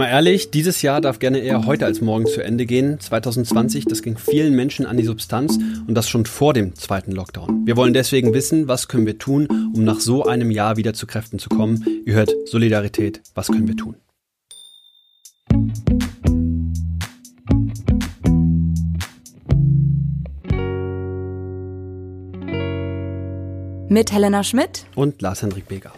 Mal ehrlich, dieses Jahr darf gerne eher heute als morgen zu Ende gehen. 2020, das ging vielen Menschen an die Substanz und das schon vor dem zweiten Lockdown. Wir wollen deswegen wissen, was können wir tun, um nach so einem Jahr wieder zu Kräften zu kommen. Ihr hört Solidarität, was können wir tun? Mit Helena Schmidt und Lars-Hendrik Beger.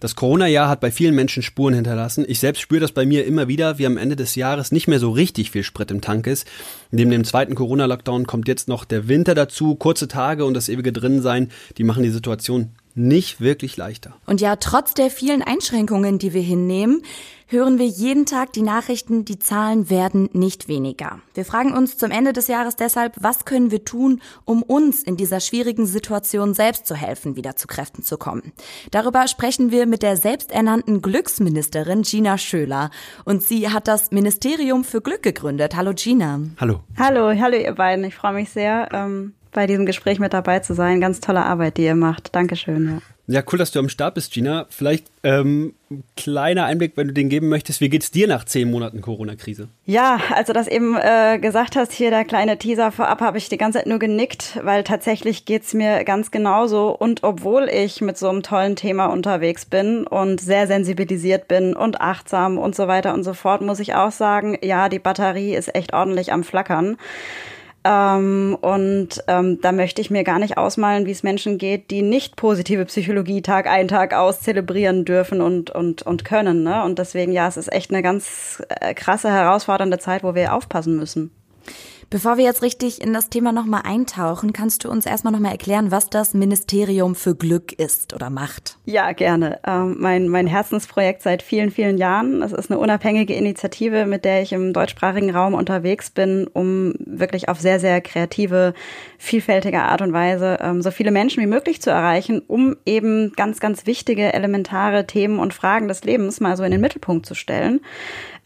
Das Corona-Jahr hat bei vielen Menschen Spuren hinterlassen. Ich selbst spüre das bei mir immer wieder, wie am Ende des Jahres nicht mehr so richtig viel Sprit im Tank ist. Neben dem zweiten Corona-Lockdown kommt jetzt noch der Winter dazu. Kurze Tage und das ewige Drinnensein, die machen die Situation nicht wirklich leichter. Und ja, trotz der vielen Einschränkungen, die wir hinnehmen, hören wir jeden Tag die Nachrichten, die Zahlen werden nicht weniger. Wir fragen uns zum Ende des Jahres deshalb, was können wir tun, um uns in dieser schwierigen Situation selbst zu helfen, wieder zu Kräften zu kommen. Darüber sprechen wir mit der selbsternannten Glücksministerin Gina Schöler. Und sie hat das Ministerium für Glück gegründet. Hallo Gina. Hallo. Hallo, hallo ihr beiden. Ich freue mich sehr, ähm, bei diesem Gespräch mit dabei zu sein. Ganz tolle Arbeit, die ihr macht. Dankeschön. Ja. Ja, cool, dass du am Start bist, Gina. Vielleicht ähm, kleiner Einblick, wenn du den geben möchtest. Wie geht's dir nach zehn Monaten Corona-Krise? Ja, als du das eben äh, gesagt hast, hier der kleine Teaser vorab, habe ich die ganze Zeit nur genickt, weil tatsächlich geht's mir ganz genauso. Und obwohl ich mit so einem tollen Thema unterwegs bin und sehr sensibilisiert bin und achtsam und so weiter und so fort, muss ich auch sagen, ja, die Batterie ist echt ordentlich am Flackern. Ähm, und ähm, da möchte ich mir gar nicht ausmalen, wie es Menschen geht, die nicht positive Psychologie Tag ein, Tag aus zelebrieren dürfen und, und, und können. Ne? Und deswegen, ja, es ist echt eine ganz äh, krasse, herausfordernde Zeit, wo wir aufpassen müssen. Bevor wir jetzt richtig in das Thema nochmal eintauchen, kannst du uns erstmal nochmal erklären, was das Ministerium für Glück ist oder macht? Ja, gerne. Ähm, mein, mein Herzensprojekt seit vielen, vielen Jahren. Es ist eine unabhängige Initiative, mit der ich im deutschsprachigen Raum unterwegs bin, um wirklich auf sehr, sehr kreative, vielfältige Art und Weise ähm, so viele Menschen wie möglich zu erreichen, um eben ganz, ganz wichtige, elementare Themen und Fragen des Lebens mal so in den Mittelpunkt zu stellen.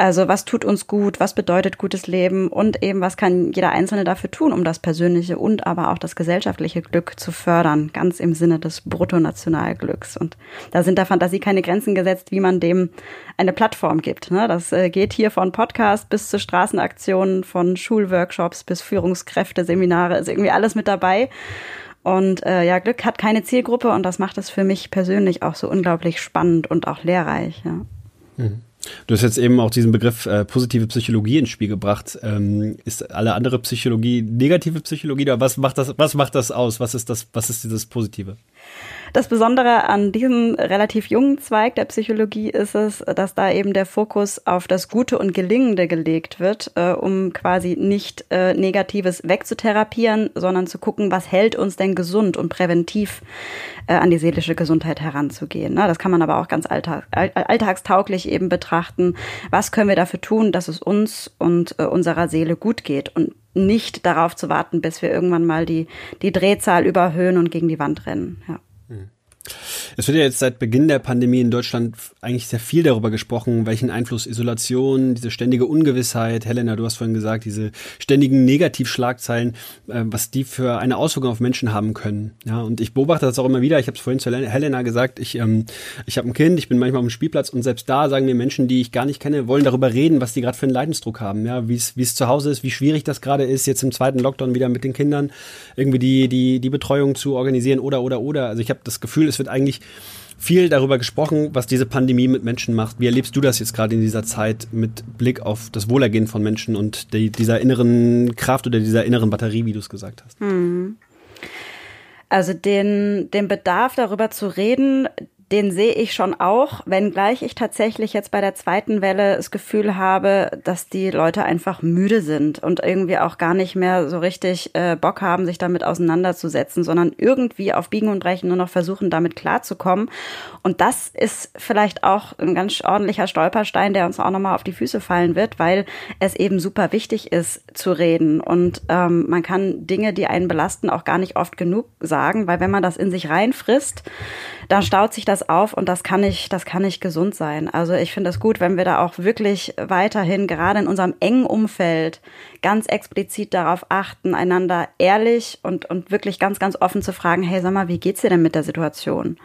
Also was tut uns gut, was bedeutet gutes Leben und eben was kann jeder Einzelne dafür tun, um das persönliche und aber auch das gesellschaftliche Glück zu fördern, ganz im Sinne des Bruttonationalglücks. Und da sind der Fantasie keine Grenzen gesetzt, wie man dem eine Plattform gibt. Ne? Das äh, geht hier von Podcast bis zu Straßenaktionen, von Schulworkshops bis Führungskräfte, Seminare, ist irgendwie alles mit dabei. Und äh, ja, Glück hat keine Zielgruppe und das macht es für mich persönlich auch so unglaublich spannend und auch lehrreich. Ja. Mhm. Du hast jetzt eben auch diesen Begriff äh, positive Psychologie ins Spiel gebracht. Ähm, ist alle andere Psychologie negative Psychologie oder was macht das, was macht das aus? Was ist das, was ist dieses Positive? Das Besondere an diesem relativ jungen Zweig der Psychologie ist es, dass da eben der Fokus auf das Gute und Gelingende gelegt wird, äh, um quasi nicht äh, Negatives wegzutherapieren, sondern zu gucken, was hält uns denn gesund und präventiv äh, an die seelische Gesundheit heranzugehen. Ne? Das kann man aber auch ganz alltag, alltagstauglich eben betrachten. Was können wir dafür tun, dass es uns und äh, unserer Seele gut geht und nicht darauf zu warten, bis wir irgendwann mal die, die Drehzahl überhöhen und gegen die Wand rennen. Ja. Es wird ja jetzt seit Beginn der Pandemie in Deutschland eigentlich sehr viel darüber gesprochen, welchen Einfluss Isolation, diese ständige Ungewissheit, Helena, du hast vorhin gesagt, diese ständigen Negativschlagzeilen, äh, was die für eine Auswirkung auf Menschen haben können. Ja, und ich beobachte das auch immer wieder. Ich habe es vorhin zu Helena gesagt. Ich, ähm, ich habe ein Kind, ich bin manchmal auf dem Spielplatz und selbst da sagen mir Menschen, die ich gar nicht kenne, wollen darüber reden, was die gerade für einen Leidensdruck haben. Ja, wie es zu Hause ist, wie schwierig das gerade ist, jetzt im zweiten Lockdown wieder mit den Kindern irgendwie die die die Betreuung zu organisieren oder oder oder. Also ich habe das Gefühl, es wird eigentlich viel darüber gesprochen, was diese Pandemie mit Menschen macht. Wie erlebst du das jetzt gerade in dieser Zeit mit Blick auf das Wohlergehen von Menschen und die, dieser inneren Kraft oder dieser inneren Batterie, wie du es gesagt hast? Hm. Also den, den Bedarf darüber zu reden, den sehe ich schon auch, wenngleich ich tatsächlich jetzt bei der zweiten Welle das Gefühl habe, dass die Leute einfach müde sind und irgendwie auch gar nicht mehr so richtig äh, Bock haben, sich damit auseinanderzusetzen, sondern irgendwie auf Biegen und Brechen nur noch versuchen, damit klarzukommen. Und das ist vielleicht auch ein ganz ordentlicher Stolperstein, der uns auch nochmal auf die Füße fallen wird, weil es eben super wichtig ist zu reden. Und ähm, man kann Dinge, die einen belasten, auch gar nicht oft genug sagen, weil wenn man das in sich reinfrisst, dann staut sich das auf und das kann nicht, das kann nicht gesund sein. Also ich finde es gut, wenn wir da auch wirklich weiterhin, gerade in unserem engen Umfeld, ganz explizit darauf achten, einander ehrlich und, und wirklich ganz, ganz offen zu fragen, hey, sag mal, wie geht's dir denn mit der Situation?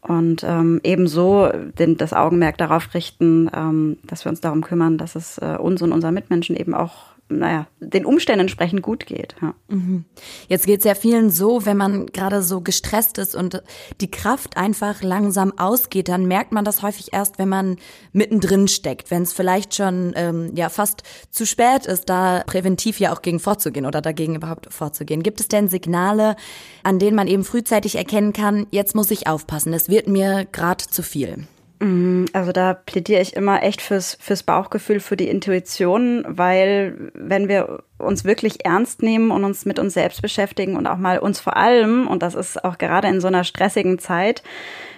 Und ähm, ebenso den, das Augenmerk darauf richten, ähm, dass wir uns darum kümmern, dass es äh, uns und unseren Mitmenschen eben auch naja, den Umständen entsprechend gut geht. Ja. Mhm. Jetzt geht es ja vielen so, wenn man gerade so gestresst ist und die Kraft einfach langsam ausgeht, dann merkt man das häufig erst, wenn man mittendrin steckt, wenn es vielleicht schon ähm, ja fast zu spät ist, da präventiv ja auch gegen vorzugehen oder dagegen überhaupt vorzugehen. Gibt es denn Signale, an denen man eben frühzeitig erkennen kann, jetzt muss ich aufpassen, es wird mir gerade zu viel? Mhm, also da plädiere ich immer echt fürs, fürs Bauchgefühl, für die Intuition, weil wenn wir uns wirklich ernst nehmen und uns mit uns selbst beschäftigen und auch mal uns vor allem, und das ist auch gerade in so einer stressigen Zeit,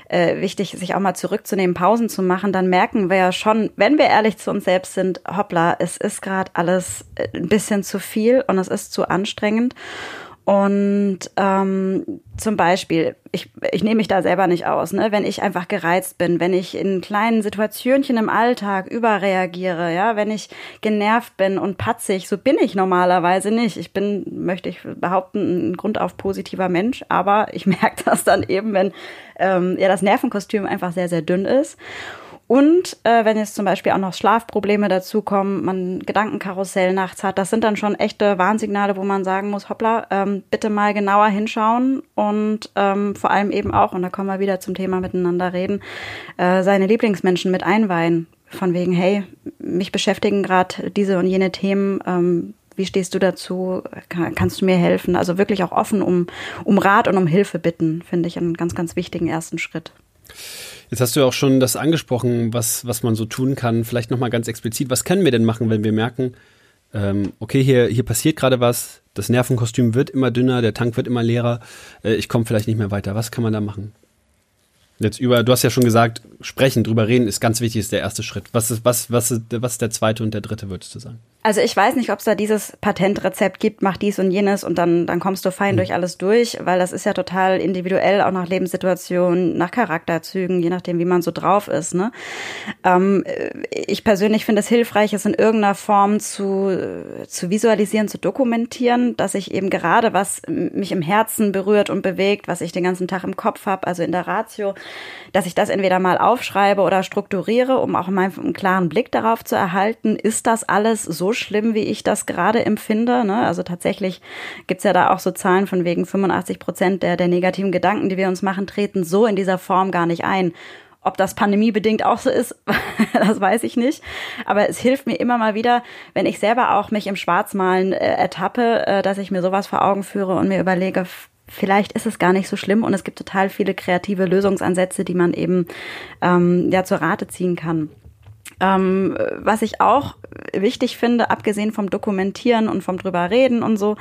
äh, wichtig, sich auch mal zurückzunehmen, Pausen zu machen, dann merken wir ja schon, wenn wir ehrlich zu uns selbst sind, hoppla, es ist gerade alles äh, ein bisschen zu viel und es ist zu anstrengend. Und ähm, zum Beispiel, ich, ich nehme mich da selber nicht aus, ne? wenn ich einfach gereizt bin, wenn ich in kleinen Situationchen im Alltag überreagiere, ja, wenn ich genervt bin und patzig, so bin ich normalerweise nicht. Ich bin, möchte ich behaupten, ein grundauf positiver Mensch, aber ich merke das dann eben, wenn ähm, ja das Nervenkostüm einfach sehr, sehr dünn ist. Und äh, wenn jetzt zum Beispiel auch noch Schlafprobleme dazukommen, man Gedankenkarussell nachts hat, das sind dann schon echte Warnsignale, wo man sagen muss, hoppla, ähm, bitte mal genauer hinschauen und ähm, vor allem eben auch, und da kommen wir wieder zum Thema miteinander reden, äh, seine Lieblingsmenschen mit einweihen. Von wegen, hey, mich beschäftigen gerade diese und jene Themen, ähm, wie stehst du dazu? Kann, kannst du mir helfen? Also wirklich auch offen um, um Rat und um Hilfe bitten, finde ich einen ganz, ganz wichtigen ersten Schritt. Jetzt hast du ja auch schon das angesprochen, was, was man so tun kann. Vielleicht nochmal ganz explizit. Was können wir denn machen, wenn wir merken, ähm, okay, hier, hier passiert gerade was, das Nervenkostüm wird immer dünner, der Tank wird immer leerer, äh, ich komme vielleicht nicht mehr weiter. Was kann man da machen? Jetzt über, du hast ja schon gesagt, sprechen, drüber reden ist ganz wichtig, ist der erste Schritt. Was ist, was, was was ist der zweite und der dritte, würdest du sagen? Also ich weiß nicht, ob es da dieses Patentrezept gibt, mach dies und jenes und dann, dann kommst du fein mhm. durch alles durch, weil das ist ja total individuell, auch nach Lebenssituation, nach Charakterzügen, je nachdem, wie man so drauf ist. Ne? Ähm, ich persönlich finde es hilfreich, es in irgendeiner Form zu, zu visualisieren, zu dokumentieren, dass ich eben gerade, was mich im Herzen berührt und bewegt, was ich den ganzen Tag im Kopf habe, also in der Ratio, dass ich das entweder mal aufschreibe oder strukturiere, um auch mal einen klaren Blick darauf zu erhalten, ist das alles so schlimm, wie ich das gerade empfinde? Ne? Also tatsächlich gibt's ja da auch so Zahlen von wegen 85 Prozent der, der negativen Gedanken, die wir uns machen, treten so in dieser Form gar nicht ein. Ob das pandemiebedingt auch so ist, das weiß ich nicht. Aber es hilft mir immer mal wieder, wenn ich selber auch mich im Schwarzmalen äh, ertappe, äh, dass ich mir sowas vor Augen führe und mir überlege, vielleicht ist es gar nicht so schlimm und es gibt total viele kreative Lösungsansätze, die man eben ähm, ja zur Rate ziehen kann. Ähm, was ich auch wichtig finde, abgesehen vom Dokumentieren und vom drüber reden und so,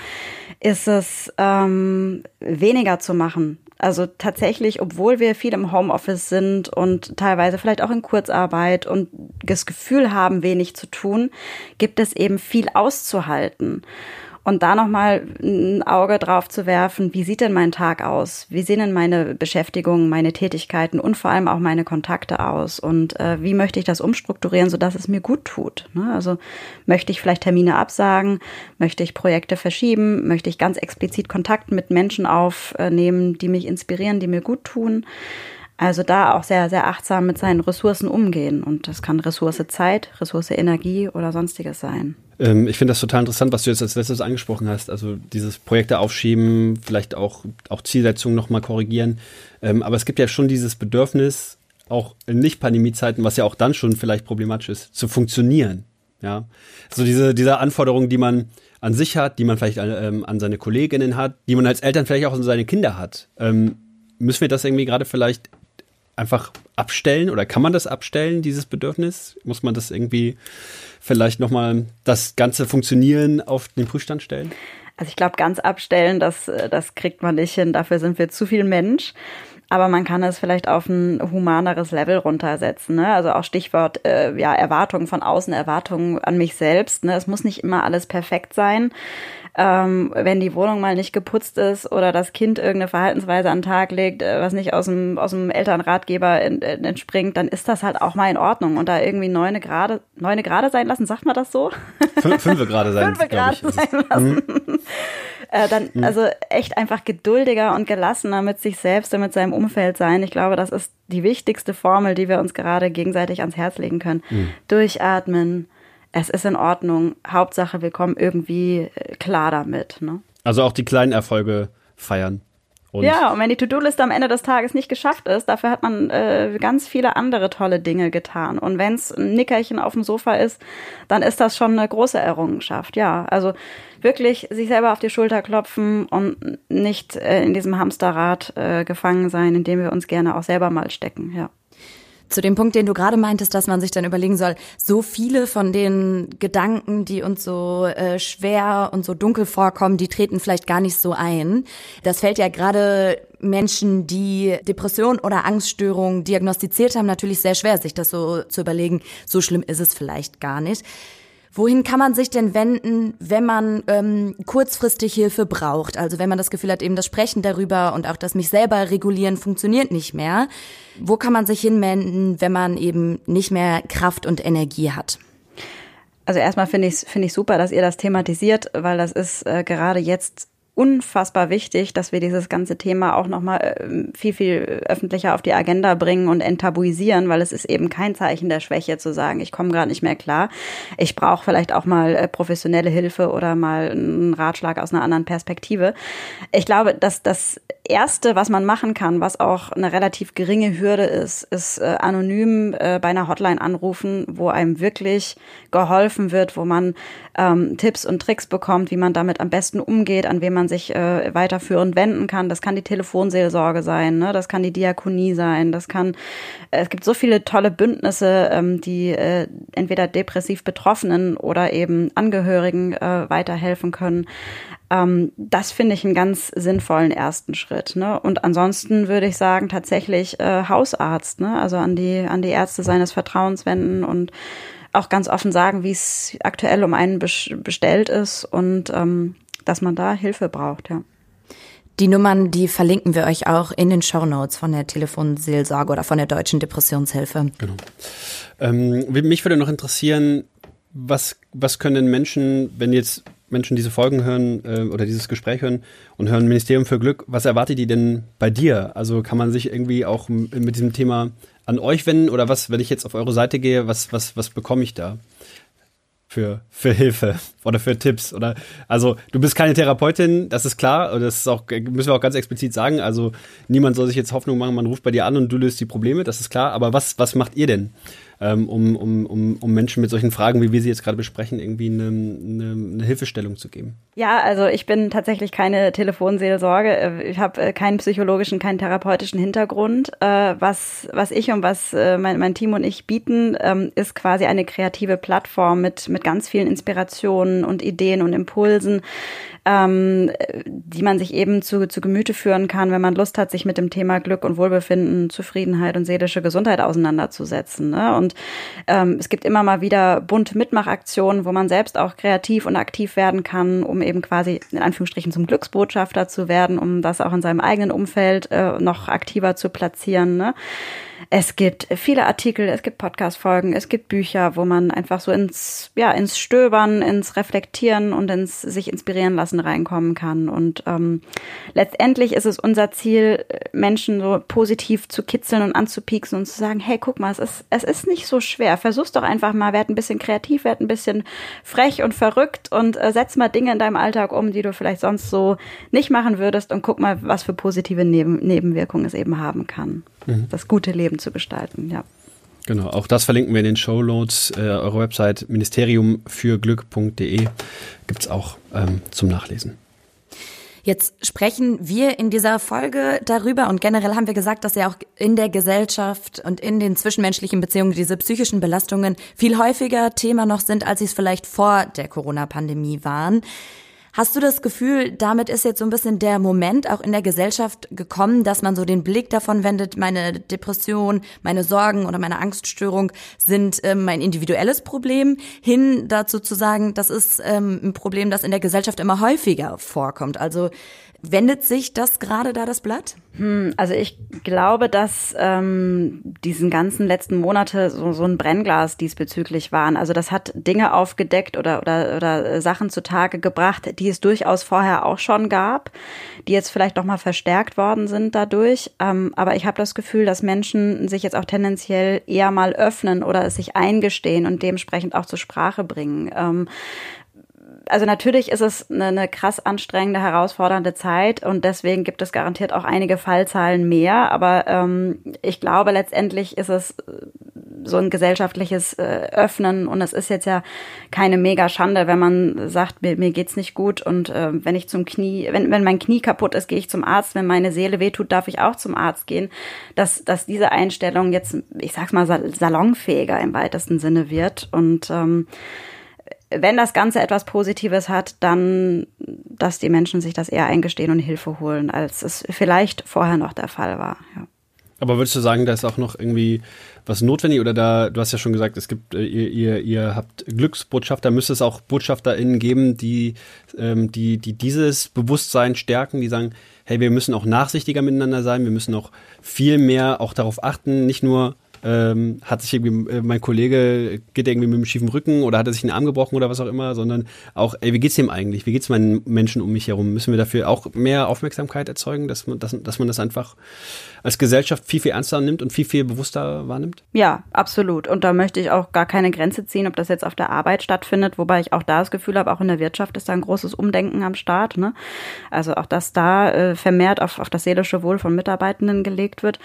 ist es ähm, weniger zu machen. Also tatsächlich, obwohl wir viel im Homeoffice sind und teilweise vielleicht auch in Kurzarbeit und das Gefühl haben, wenig zu tun, gibt es eben viel auszuhalten. Und da nochmal ein Auge drauf zu werfen, wie sieht denn mein Tag aus? Wie sehen denn meine Beschäftigungen, meine Tätigkeiten und vor allem auch meine Kontakte aus? Und äh, wie möchte ich das umstrukturieren, sodass es mir gut tut? Ne? Also möchte ich vielleicht Termine absagen? Möchte ich Projekte verschieben? Möchte ich ganz explizit Kontakt mit Menschen aufnehmen, die mich inspirieren, die mir gut tun? Also da auch sehr, sehr achtsam mit seinen Ressourcen umgehen. Und das kann Ressource Zeit, Ressource Energie oder sonstiges sein. Ähm, ich finde das total interessant, was du jetzt als letztes angesprochen hast. Also dieses Projekte aufschieben, vielleicht auch, auch Zielsetzungen nochmal korrigieren. Ähm, aber es gibt ja schon dieses Bedürfnis, auch in Nicht-Pandemie-Zeiten, was ja auch dann schon vielleicht problematisch ist, zu funktionieren. Ja, so diese, diese Anforderungen, die man an sich hat, die man vielleicht ähm, an seine Kolleginnen hat, die man als Eltern vielleicht auch an seine Kinder hat. Ähm, müssen wir das irgendwie gerade vielleicht einfach abstellen oder kann man das abstellen, dieses Bedürfnis? Muss man das irgendwie vielleicht nochmal das ganze Funktionieren auf den Prüfstand stellen? Also ich glaube, ganz abstellen, das, das kriegt man nicht hin. Dafür sind wir zu viel Mensch. Aber man kann es vielleicht auf ein humaneres Level runtersetzen. Ne? Also auch Stichwort äh, ja, Erwartungen von außen, Erwartungen an mich selbst. Ne? Es muss nicht immer alles perfekt sein ähm, wenn die Wohnung mal nicht geputzt ist oder das Kind irgendeine Verhaltensweise an den Tag legt, äh, was nicht aus dem, aus dem Elternratgeber in, in, entspringt, dann ist das halt auch mal in Ordnung. Und da irgendwie neune Grade, neune Grade sein lassen, sagt man das so? Fünf, fünf Grade sein, fünf Grade sein lassen. Mhm. Äh, dann mhm. also echt einfach geduldiger und gelassener mit sich selbst und mit seinem Umfeld sein. Ich glaube, das ist die wichtigste Formel, die wir uns gerade gegenseitig ans Herz legen können. Mhm. Durchatmen. Es ist in Ordnung. Hauptsache, wir kommen irgendwie äh, klar damit. Ne? Also auch die kleinen Erfolge feiern. Und ja, und wenn die To-Do-Liste am Ende des Tages nicht geschafft ist, dafür hat man äh, ganz viele andere tolle Dinge getan. Und wenn es ein Nickerchen auf dem Sofa ist, dann ist das schon eine große Errungenschaft. Ja, also wirklich sich selber auf die Schulter klopfen und nicht äh, in diesem Hamsterrad äh, gefangen sein, in dem wir uns gerne auch selber mal stecken. Ja. Zu dem Punkt, den du gerade meintest, dass man sich dann überlegen soll, so viele von den Gedanken, die uns so äh, schwer und so dunkel vorkommen, die treten vielleicht gar nicht so ein. Das fällt ja gerade Menschen, die Depression oder Angststörungen diagnostiziert haben, natürlich sehr schwer, sich das so zu überlegen. So schlimm ist es vielleicht gar nicht. Wohin kann man sich denn wenden, wenn man ähm, kurzfristig Hilfe braucht? Also wenn man das Gefühl hat, eben das Sprechen darüber und auch das mich selber regulieren funktioniert nicht mehr. Wo kann man sich hinwenden, wenn man eben nicht mehr Kraft und Energie hat? Also erstmal finde ich finde ich super, dass ihr das thematisiert, weil das ist äh, gerade jetzt unfassbar wichtig, dass wir dieses ganze Thema auch nochmal äh, viel, viel öffentlicher auf die Agenda bringen und enttabuisieren, weil es ist eben kein Zeichen der Schwäche zu sagen, ich komme gerade nicht mehr klar. Ich brauche vielleicht auch mal äh, professionelle Hilfe oder mal einen Ratschlag aus einer anderen Perspektive. Ich glaube, dass das Erste, was man machen kann, was auch eine relativ geringe Hürde ist, ist äh, anonym äh, bei einer Hotline anrufen, wo einem wirklich geholfen wird, wo man ähm, Tipps und Tricks bekommt, wie man damit am besten umgeht, an wen man sich äh, weiterführend wenden kann. Das kann die Telefonseelsorge sein, ne? das kann die Diakonie sein, das kann, äh, es gibt so viele tolle Bündnisse, ähm, die äh, entweder depressiv Betroffenen oder eben Angehörigen äh, weiterhelfen können. Ähm, das finde ich einen ganz sinnvollen ersten Schritt. Ne? Und ansonsten würde ich sagen, tatsächlich äh, Hausarzt, ne? also an die, an die Ärzte seines Vertrauens wenden und auch ganz offen sagen, wie es aktuell um einen bestellt ist und ähm, dass man da Hilfe braucht, ja. Die Nummern, die verlinken wir euch auch in den Show Notes von der Telefonseelsorge oder von der Deutschen Depressionshilfe. Genau. Ähm, mich würde noch interessieren, was, was können Menschen, wenn jetzt Menschen diese Folgen hören äh, oder dieses Gespräch hören und hören Ministerium für Glück, was erwartet die denn bei dir? Also kann man sich irgendwie auch mit diesem Thema an euch wenden oder was, wenn ich jetzt auf eure Seite gehe, was, was, was bekomme ich da? Für, für Hilfe oder für Tipps oder also du bist keine Therapeutin, das ist klar, und das ist auch müssen wir auch ganz explizit sagen, also niemand soll sich jetzt Hoffnung machen, man ruft bei dir an und du löst die Probleme, das ist klar, aber was was macht ihr denn? Ähm, um, um, um, um Menschen mit solchen Fragen, wie wir sie jetzt gerade besprechen, irgendwie eine, eine, eine Hilfestellung zu geben? Ja, also ich bin tatsächlich keine Telefonseelsorge. Äh, ich habe äh, keinen psychologischen, keinen therapeutischen Hintergrund. Äh, was, was ich und was mein, mein Team und ich bieten, ähm, ist quasi eine kreative Plattform mit, mit ganz vielen Inspirationen und Ideen und Impulsen, ähm, die man sich eben zu, zu Gemüte führen kann, wenn man Lust hat, sich mit dem Thema Glück und Wohlbefinden, Zufriedenheit und seelische Gesundheit auseinanderzusetzen. Ne? Und ähm, es gibt immer mal wieder bunte Mitmachaktionen, wo man selbst auch kreativ und aktiv werden kann, um eben quasi in Anführungsstrichen zum Glücksbotschafter zu werden, um das auch in seinem eigenen Umfeld äh, noch aktiver zu platzieren. Ne? Es gibt viele Artikel, es gibt Podcast-Folgen, es gibt Bücher, wo man einfach so ins, ja, ins Stöbern, ins Reflektieren und ins sich inspirieren lassen reinkommen kann. Und ähm, letztendlich ist es unser Ziel, Menschen so positiv zu kitzeln und anzupieksen und zu sagen, hey, guck mal, es ist, es ist nicht so schwer. Versuch's doch einfach mal, werd ein bisschen kreativ, werd ein bisschen frech und verrückt und äh, setz mal Dinge in deinem Alltag um, die du vielleicht sonst so nicht machen würdest und guck mal, was für positive Neben Nebenwirkungen es eben haben kann mhm. das gute Leben zu gestalten, ja. Genau, auch das verlinken wir in den Show Notes. Äh, eure Website ministeriumfürglück.de gibt es auch ähm, zum Nachlesen. Jetzt sprechen wir in dieser Folge darüber und generell haben wir gesagt, dass ja auch in der Gesellschaft und in den zwischenmenschlichen Beziehungen diese psychischen Belastungen viel häufiger Thema noch sind, als sie es vielleicht vor der Corona-Pandemie waren. Hast du das Gefühl, damit ist jetzt so ein bisschen der Moment auch in der Gesellschaft gekommen, dass man so den Blick davon wendet, meine Depression, meine Sorgen oder meine Angststörung sind ähm, mein individuelles Problem, hin dazu zu sagen, das ist ähm, ein Problem, das in der Gesellschaft immer häufiger vorkommt. Also Wendet sich das gerade da das Blatt? Hm, also ich glaube, dass ähm, diesen ganzen letzten Monate so, so ein Brennglas diesbezüglich waren. Also das hat Dinge aufgedeckt oder, oder, oder Sachen zutage gebracht, die es durchaus vorher auch schon gab, die jetzt vielleicht nochmal verstärkt worden sind dadurch. Ähm, aber ich habe das Gefühl, dass Menschen sich jetzt auch tendenziell eher mal öffnen oder es sich eingestehen und dementsprechend auch zur Sprache bringen. Ähm, also natürlich ist es eine, eine krass anstrengende, herausfordernde Zeit und deswegen gibt es garantiert auch einige Fallzahlen mehr. Aber ähm, ich glaube, letztendlich ist es äh, so ein gesellschaftliches äh, Öffnen und es ist jetzt ja keine mega Schande, wenn man sagt, mir, mir geht's nicht gut und äh, wenn ich zum Knie, wenn, wenn mein Knie kaputt ist, gehe ich zum Arzt, wenn meine Seele wehtut, darf ich auch zum Arzt gehen, dass, dass diese Einstellung jetzt, ich sag's mal, salonfähiger im weitesten Sinne wird und ähm, wenn das Ganze etwas Positives hat, dann, dass die Menschen sich das eher eingestehen und Hilfe holen, als es vielleicht vorher noch der Fall war. Ja. Aber würdest du sagen, da ist auch noch irgendwie was notwendig oder da, du hast ja schon gesagt, es gibt, äh, ihr, ihr, ihr habt Glücksbotschafter, müsste es auch BotschafterInnen geben, die, ähm, die, die dieses Bewusstsein stärken, die sagen, hey, wir müssen auch nachsichtiger miteinander sein, wir müssen auch viel mehr auch darauf achten, nicht nur ähm, hat sich irgendwie, äh, mein Kollege geht irgendwie mit dem schiefen Rücken oder hat er sich einen Arm gebrochen oder was auch immer, sondern auch, ey, wie geht's dem eigentlich? Wie geht's meinen Menschen um mich herum? Müssen wir dafür auch mehr Aufmerksamkeit erzeugen, dass man, dass, dass man das einfach als Gesellschaft viel, viel ernster nimmt und viel, viel bewusster wahrnimmt? Ja, absolut. Und da möchte ich auch gar keine Grenze ziehen, ob das jetzt auf der Arbeit stattfindet, wobei ich auch da das Gefühl habe, auch in der Wirtschaft ist da ein großes Umdenken am Start. Ne? Also auch, dass da äh, vermehrt auf, auf das seelische Wohl von Mitarbeitenden gelegt wird,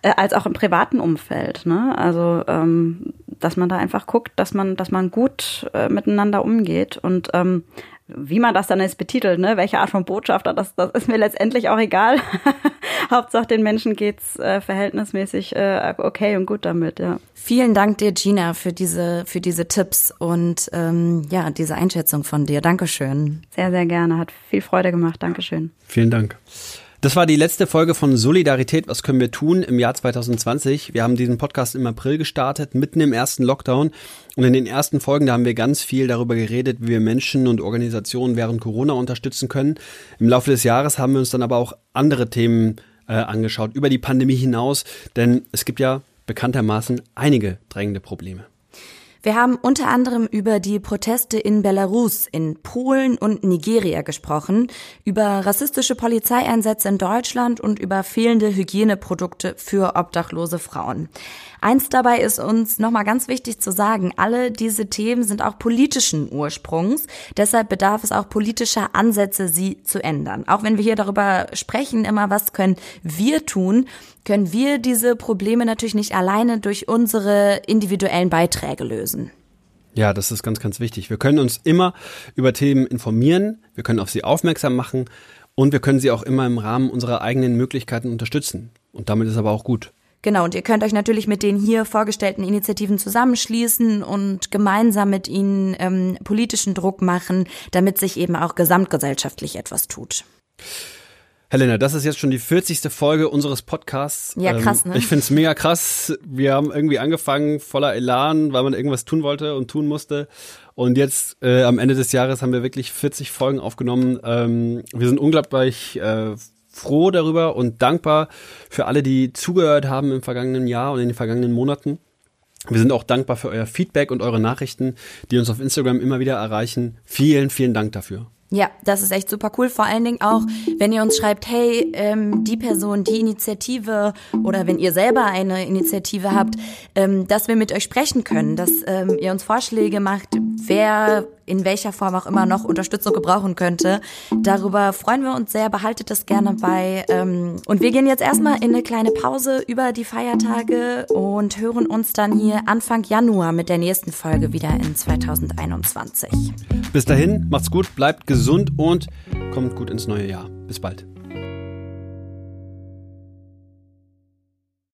äh, als auch im privaten Umfeld. Ne? Also ähm, dass man da einfach guckt, dass man, dass man gut äh, miteinander umgeht und ähm, wie man das dann jetzt betitelt, ne, welche Art von Botschafter, das, das ist mir letztendlich auch egal. Hauptsache den Menschen geht's äh, verhältnismäßig äh, okay und gut damit, ja. Vielen Dank dir, Gina, für diese, für diese Tipps und ähm, ja, diese Einschätzung von dir. Dankeschön. Sehr, sehr gerne. Hat viel Freude gemacht. Dankeschön. Vielen Dank. Das war die letzte Folge von Solidarität, was können wir tun im Jahr 2020. Wir haben diesen Podcast im April gestartet, mitten im ersten Lockdown. Und in den ersten Folgen, da haben wir ganz viel darüber geredet, wie wir Menschen und Organisationen während Corona unterstützen können. Im Laufe des Jahres haben wir uns dann aber auch andere Themen äh, angeschaut, über die Pandemie hinaus. Denn es gibt ja bekanntermaßen einige drängende Probleme. Wir haben unter anderem über die Proteste in Belarus, in Polen und Nigeria gesprochen, über rassistische Polizeieinsätze in Deutschland und über fehlende Hygieneprodukte für obdachlose Frauen. Eins dabei ist uns nochmal ganz wichtig zu sagen, alle diese Themen sind auch politischen Ursprungs. Deshalb bedarf es auch politischer Ansätze, sie zu ändern. Auch wenn wir hier darüber sprechen, immer was können wir tun, können wir diese Probleme natürlich nicht alleine durch unsere individuellen Beiträge lösen. Ja, das ist ganz, ganz wichtig. Wir können uns immer über Themen informieren, wir können auf sie aufmerksam machen und wir können sie auch immer im Rahmen unserer eigenen Möglichkeiten unterstützen. Und damit ist aber auch gut. Genau, und ihr könnt euch natürlich mit den hier vorgestellten Initiativen zusammenschließen und gemeinsam mit ihnen ähm, politischen Druck machen, damit sich eben auch gesamtgesellschaftlich etwas tut. Helena, das ist jetzt schon die 40. Folge unseres Podcasts. Ja, krass, ne? Ich find's mega krass. Wir haben irgendwie angefangen voller Elan, weil man irgendwas tun wollte und tun musste. Und jetzt äh, am Ende des Jahres haben wir wirklich 40 Folgen aufgenommen. Ähm, wir sind unglaublich äh, froh darüber und dankbar für alle, die zugehört haben im vergangenen Jahr und in den vergangenen Monaten. Wir sind auch dankbar für euer Feedback und eure Nachrichten, die uns auf Instagram immer wieder erreichen. Vielen, vielen Dank dafür. Ja, das ist echt super cool. Vor allen Dingen auch, wenn ihr uns schreibt, hey, ähm, die Person, die Initiative oder wenn ihr selber eine Initiative habt, ähm, dass wir mit euch sprechen können, dass ähm, ihr uns Vorschläge macht, wer in welcher Form auch immer noch Unterstützung gebrauchen könnte. Darüber freuen wir uns sehr. Behaltet das gerne bei. Ähm, und wir gehen jetzt erstmal in eine kleine Pause über die Feiertage und hören uns dann hier Anfang Januar mit der nächsten Folge wieder in 2021. Bis dahin, macht's gut, bleibt gesund und kommt gut ins neue Jahr. Bis bald.